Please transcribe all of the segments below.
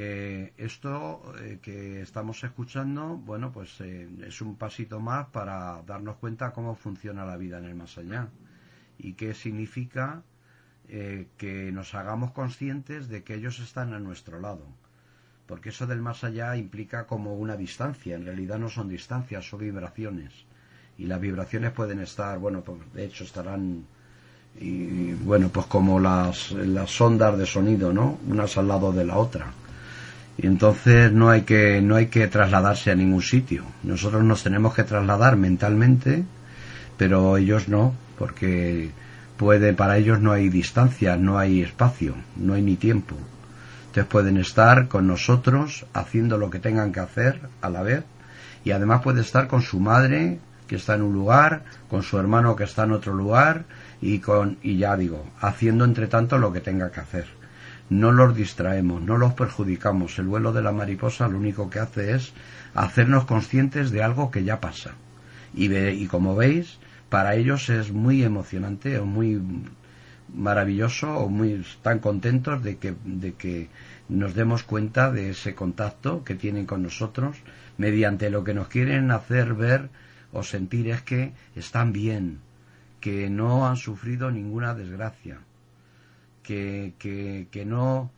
Eh, esto eh, que estamos escuchando, bueno, pues eh, es un pasito más para darnos cuenta cómo funciona la vida en el más allá y qué significa que nos hagamos conscientes de que ellos están a nuestro lado. Porque eso del más allá implica como una distancia, en realidad no son distancias, son vibraciones. Y las vibraciones pueden estar, bueno, pues de hecho estarán bueno, pues como las, las ondas de sonido, ¿no? Unas al lado de la otra y entonces no hay que no hay que trasladarse a ningún sitio. Nosotros nos tenemos que trasladar mentalmente pero ellos no porque puede para ellos no hay distancia no hay espacio no hay ni tiempo. Entonces pueden estar con nosotros haciendo lo que tengan que hacer a la vez y además puede estar con su madre que está en un lugar con su hermano que está en otro lugar y con y ya digo haciendo entre tanto lo que tenga que hacer no los distraemos, no los perjudicamos. El vuelo de la mariposa lo único que hace es hacernos conscientes de algo que ya pasa. Y, y como veis, para ellos es muy emocionante o muy maravilloso o muy tan contentos de que, de que nos demos cuenta de ese contacto que tienen con nosotros mediante lo que nos quieren hacer ver o sentir es que están bien, que no han sufrido ninguna desgracia, que, que, no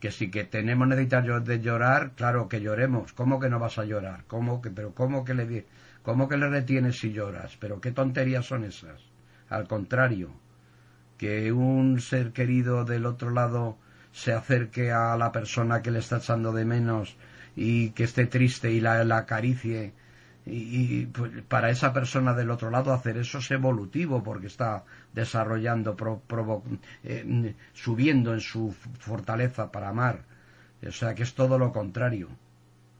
que si que tenemos necesidad de llorar, claro que lloremos. ¿Cómo que no vas a llorar? ¿Cómo que, pero cómo que le, cómo que le retienes si lloras? Pero qué tonterías son esas. Al contrario, que un ser querido del otro lado se acerque a la persona que le está echando de menos y que esté triste y la, la acaricie y, pues, para esa persona del otro lado hacer eso es evolutivo porque está desarrollando, eh, subiendo en su fortaleza para amar. O sea que es todo lo contrario.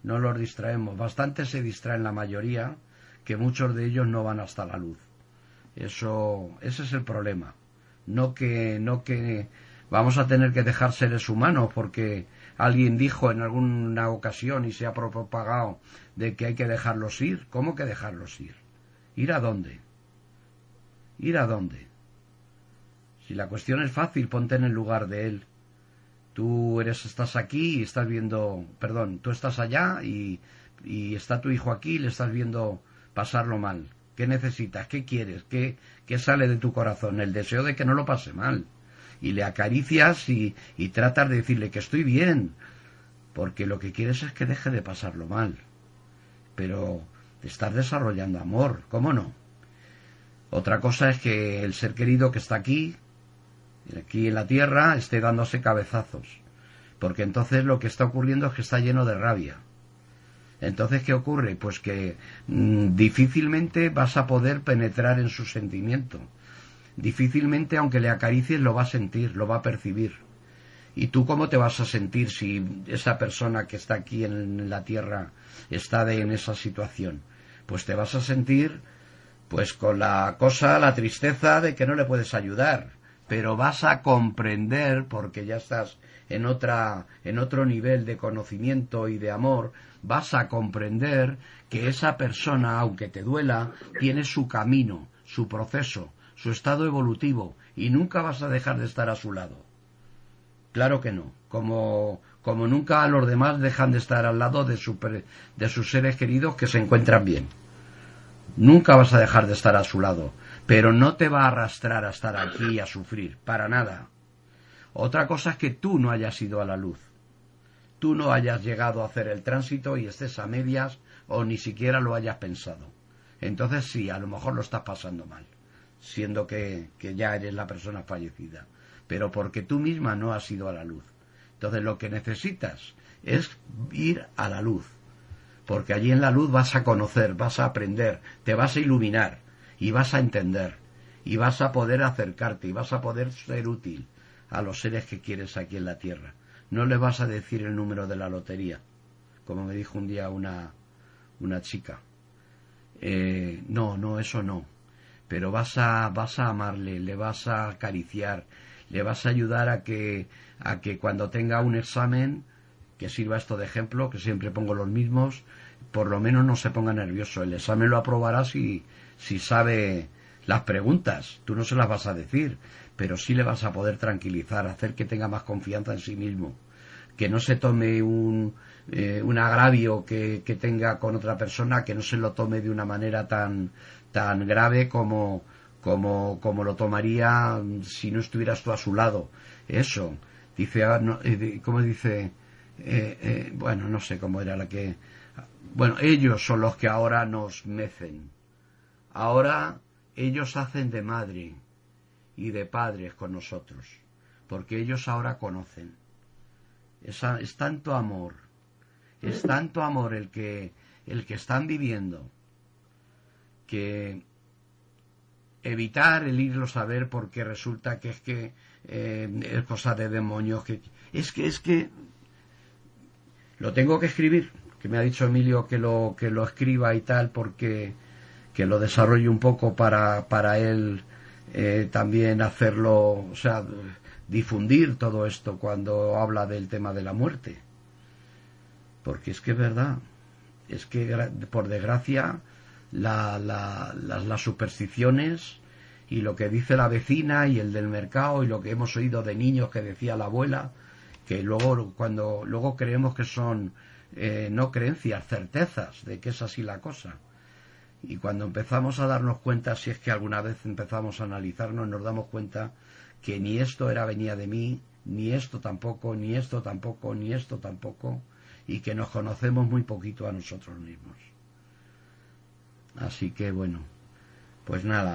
No los distraemos. Bastante se distraen la mayoría que muchos de ellos no van hasta la luz. Eso, ese es el problema. No que, no que vamos a tener que dejar seres humanos porque alguien dijo en alguna ocasión y se ha propagado de que hay que dejarlos ir. ¿Cómo que dejarlos ir? ¿Ir a dónde? ¿Ir a dónde? Si la cuestión es fácil, ponte en el lugar de él. Tú eres, estás aquí y estás viendo, perdón, tú estás allá y, está tu hijo aquí y le estás viendo pasarlo mal. ¿Qué necesitas? ¿Qué quieres? ¿Qué, ¿Qué sale de tu corazón? El deseo de que no lo pase mal y le acaricias y, y tratas de decirle que estoy bien, porque lo que quieres es que deje de pasarlo mal. Pero estás desarrollando amor, ¿cómo no? Otra cosa es que el ser querido que está aquí, aquí en la tierra, esté dándose cabezazos. Porque entonces lo que está ocurriendo es que está lleno de rabia. Entonces, ¿qué ocurre? Pues que mm, difícilmente vas a poder penetrar en su sentimiento difícilmente aunque le acaricies lo va a sentir, lo va a percibir. ¿Y tú cómo te vas a sentir si esa persona que está aquí en la tierra está en esa situación? Pues te vas a sentir pues con la cosa, la tristeza de que no le puedes ayudar, pero vas a comprender porque ya estás en otra en otro nivel de conocimiento y de amor, vas a comprender que esa persona, aunque te duela, tiene su camino, su proceso, su estado evolutivo y nunca vas a dejar de estar a su lado. Claro que no, como, como nunca los demás dejan de estar al lado de, de sus seres queridos que se encuentran bien. Nunca vas a dejar de estar a su lado, pero no te va a arrastrar a estar aquí y a sufrir, para nada. Otra cosa es que tú no hayas ido a la luz, tú no hayas llegado a hacer el tránsito y estés a medias o ni siquiera lo hayas pensado. Entonces sí, a lo mejor lo estás pasando mal siendo que, ya eres la persona fallecida, pero porque tú misma no has ido a la luz. Entonces lo que necesitas es ir a la luz, porque allí en la luz vas a conocer, vas a aprender, te vas a iluminar y vas a entender y vas a poder acercarte y vas a poder ser útil a los seres que quieres aquí en la tierra. No les vas a decir el número de la lotería, como me dijo un día una, una chica. Eh, no, no, eso no. Pero vas a, vas a amarle, le vas a acariciar, le vas a ayudar a que, a que cuando tenga un examen, que sirva esto de ejemplo, que siempre pongo los mismos, por lo menos no se ponga nervioso. El examen lo aprobará si, si sabe las preguntas. Tú no se las vas a decir, pero sí le vas a poder tranquilizar, hacer que tenga más confianza en sí mismo. Que no se tome un, eh, un agravio que, que, tenga con otra persona, que no se lo tome de una manera tan, tan grave como, como, como lo tomaría si no estuvieras tú a su lado. Eso. Dice, ah, eh, ¿cómo dice? Eh, bueno, no sé cómo era la que. Bueno, ellos son los que ahora nos mecen. Ahora ellos hacen de madre y de padres con nosotros, porque ellos ahora conocen. Es, es tanto amor, es tanto amor el que, el que están viviendo, que evitar el irlos a ver porque resulta que es que eh, es cosa de demonios, que es que es que lo tengo que escribir, que me ha dicho Emilio que lo que lo escriba y tal porque que lo desarrolle un poco para, para él eh, también hacerlo, o sea, difundir todo esto cuando habla del tema de la muerte. Porque es que es verdad, es que por desgracia la, la, las supersticiones y lo que dice la vecina y el del mercado y lo que hemos oído de niños que decía la abuela, que luego cuando luego creemos que son eh, no creencias, certezas de que es así la cosa. Y cuando empezamos a darnos cuenta, si es que alguna vez empezamos a analizarnos, nos damos cuenta que ni esto era venía de mí, ni esto tampoco, ni esto tampoco, ni esto tampoco, y que nos conocemos muy poquito a nosotros mismos. Así que bueno, pues nada,